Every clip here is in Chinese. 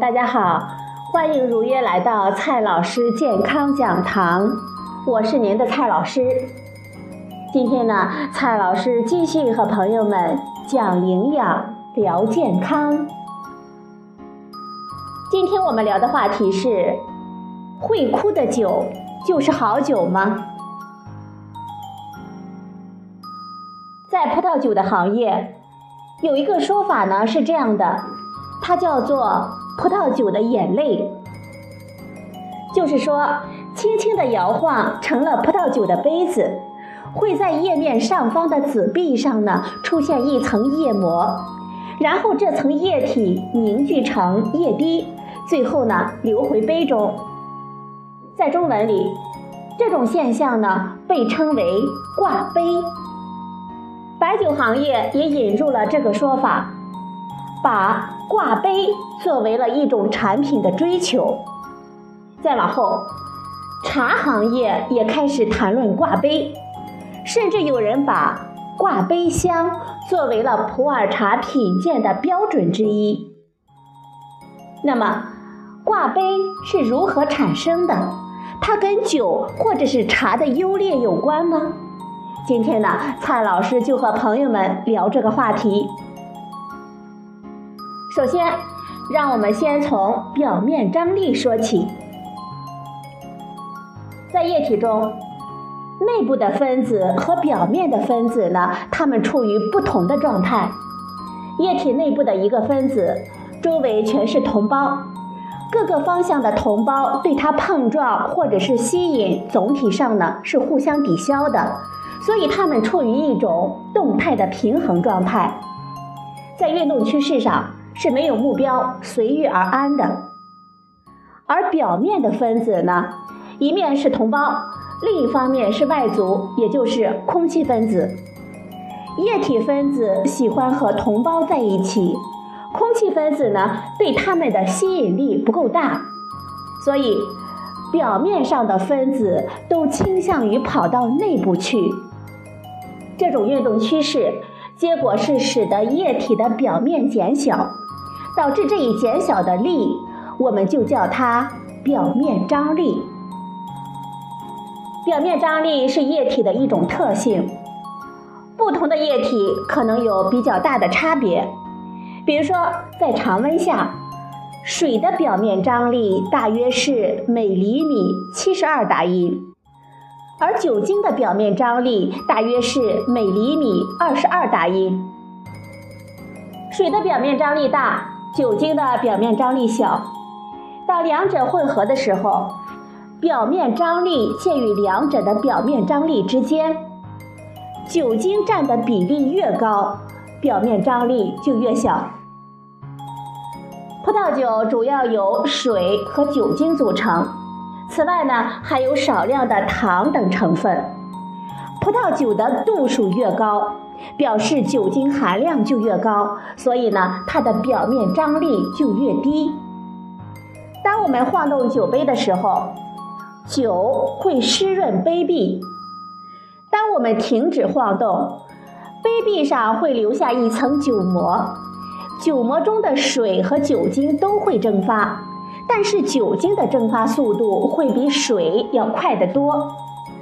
大家好，欢迎如约来到蔡老师健康讲堂，我是您的蔡老师。今天呢，蔡老师继续和朋友们讲营养、聊健康。今天我们聊的话题是：会哭的酒就是好酒吗？在葡萄酒的行业，有一个说法呢是这样的，它叫做葡萄酒的眼泪，就是说，轻轻的摇晃成了葡萄酒的杯子，会在叶面上方的紫壁上呢出现一层液膜，然后这层液体凝聚成液滴，最后呢流回杯中。在中文里，这种现象呢被称为挂杯。白酒行业也引入了这个说法，把挂杯作为了一种产品的追求。再往后，茶行业也开始谈论挂杯，甚至有人把挂杯香作为了普洱茶品鉴的标准之一。那么，挂杯是如何产生的？它跟酒或者是茶的优劣有关吗？今天呢，蔡老师就和朋友们聊这个话题。首先，让我们先从表面张力说起。在液体中，内部的分子和表面的分子呢，它们处于不同的状态。液体内部的一个分子，周围全是同胞，各个方向的同胞对它碰撞或者是吸引，总体上呢是互相抵消的。所以它们处于一种动态的平衡状态，在运动趋势上是没有目标、随遇而安的。而表面的分子呢，一面是同胞，另一方面是外族，也就是空气分子。液体分子喜欢和同胞在一起，空气分子呢对他们的吸引力不够大，所以表面上的分子都倾向于跑到内部去。这种运动趋势，结果是使得液体的表面减小，导致这一减小的力，我们就叫它表面张力。表面张力是液体的一种特性，不同的液体可能有比较大的差别。比如说，在常温下，水的表面张力大约是每厘米七十二达音。而酒精的表面张力大约是每厘米二十二达音。水的表面张力大，酒精的表面张力小。当两者混合的时候，表面张力介于两者的表面张力之间。酒精占的比例越高，表面张力就越小。葡萄酒主要由水和酒精组成。此外呢，还有少量的糖等成分。葡萄酒的度数越高，表示酒精含量就越高，所以呢，它的表面张力就越低。当我们晃动酒杯的时候，酒会湿润杯壁；当我们停止晃动，杯壁上会留下一层酒膜，酒膜中的水和酒精都会蒸发。但是酒精的蒸发速度会比水要快得多，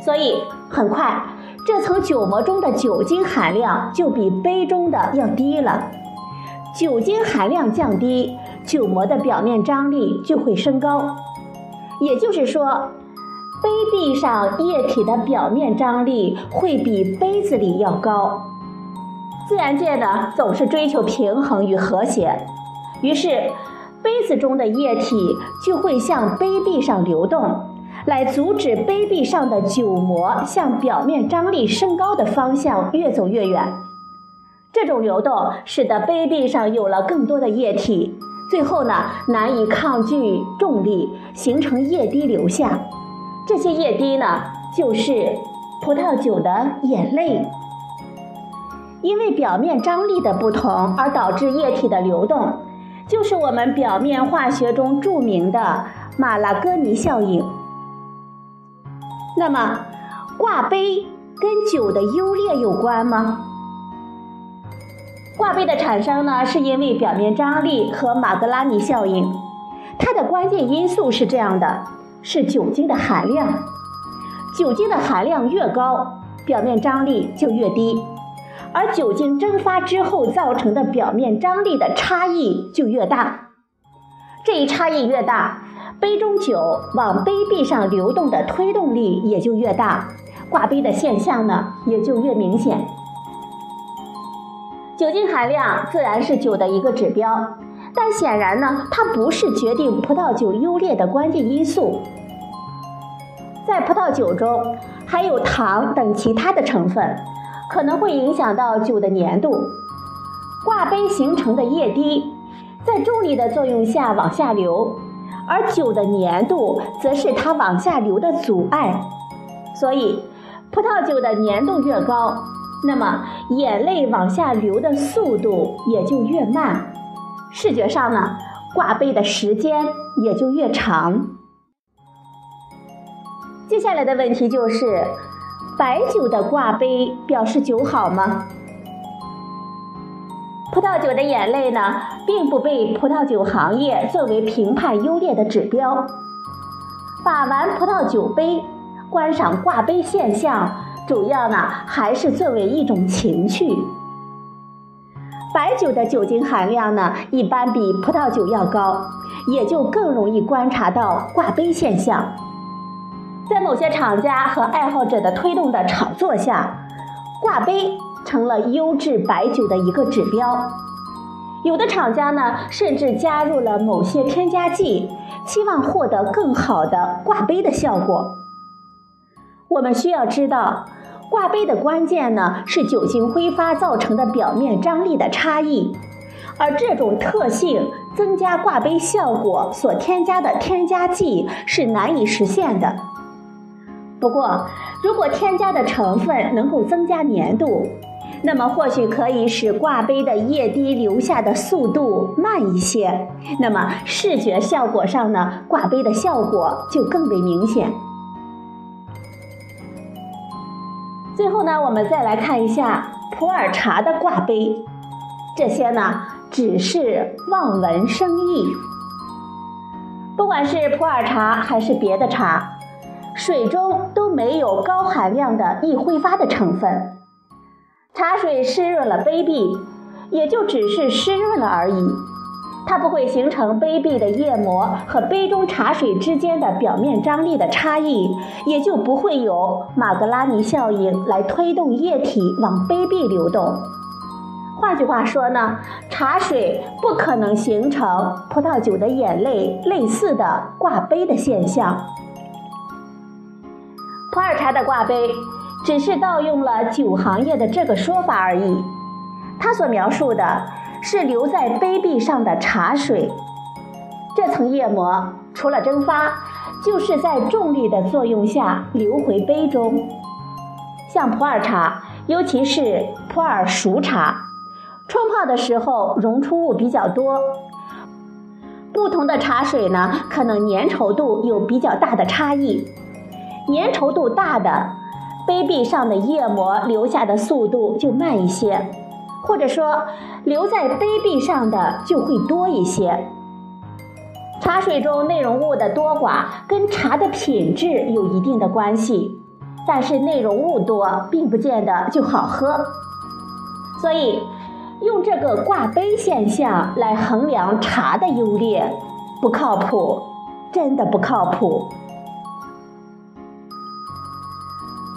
所以很快这层酒膜中的酒精含量就比杯中的要低了。酒精含量降低，酒膜的表面张力就会升高。也就是说，杯壁上液体的表面张力会比杯子里要高。自然界呢总是追求平衡与和谐，于是。杯子中的液体就会向杯壁上流动，来阻止杯壁上的酒膜向表面张力升高的方向越走越远。这种流动使得杯壁上有了更多的液体，最后呢难以抗拒重力，形成液滴流下。这些液滴呢就是葡萄酒的眼泪。因为表面张力的不同而导致液体的流动。就是我们表面化学中著名的马拉戈尼效应。那么，挂杯跟酒的优劣有关吗？挂杯的产生呢，是因为表面张力和马格拉尼效应。它的关键因素是这样的：是酒精的含量。酒精的含量越高，表面张力就越低，而酒精蒸发之后造成的表面张力的差异就越大。这一差异越大，杯中酒往杯壁上流动的推动力也就越大，挂杯的现象呢也就越明显。酒精含量自然是酒的一个指标，但显然呢，它不是决定葡萄酒优劣的关键因素。在葡萄酒中，还有糖等其他的成分，可能会影响到酒的粘度。挂杯形成的液滴，在重力的作用下往下流，而酒的粘度则是它往下流的阻碍。所以，葡萄酒的粘度越高，那么眼泪往下流的速度也就越慢，视觉上呢，挂杯的时间也就越长。接下来的问题就是，白酒的挂杯表示酒好吗？葡萄酒的眼泪呢，并不被葡萄酒行业作为评判优劣的指标。把玩葡萄酒杯、观赏挂杯现象，主要呢还是作为一种情趣。白酒的酒精含量呢，一般比葡萄酒要高，也就更容易观察到挂杯现象。在某些厂家和爱好者的推动的炒作下，挂杯成了优质白酒的一个指标。有的厂家呢，甚至加入了某些添加剂，期望获得更好的挂杯的效果。我们需要知道，挂杯的关键呢是酒精挥发造成的表面张力的差异，而这种特性增加挂杯效果所添加的添加剂是难以实现的。不过，如果添加的成分能够增加粘度，那么或许可以使挂杯的液滴流下的速度慢一些。那么视觉效果上呢，挂杯的效果就更为明显。最后呢，我们再来看一下普洱茶的挂杯，这些呢只是望文生义。不管是普洱茶还是别的茶。水中都没有高含量的易挥发的成分，茶水湿润了杯壁，也就只是湿润了而已，它不会形成杯壁的液膜和杯中茶水之间的表面张力的差异，也就不会有马格拉尼效应来推动液体往杯壁流动。换句话说呢，茶水不可能形成葡萄酒的眼泪类似的挂杯的现象。普洱茶的挂杯，只是盗用了酒行业的这个说法而已。它所描述的是留在杯壁上的茶水，这层液膜除了蒸发，就是在重力的作用下流回杯中。像普洱茶，尤其是普洱熟茶，冲泡的时候溶出物比较多，不同的茶水呢，可能粘稠度有比较大的差异。粘稠度大的杯壁上的液膜流下的速度就慢一些，或者说留在杯壁上的就会多一些。茶水中内容物的多寡跟茶的品质有一定的关系，但是内容物多并不见得就好喝。所以用这个挂杯现象来衡量茶的优劣不靠谱，真的不靠谱。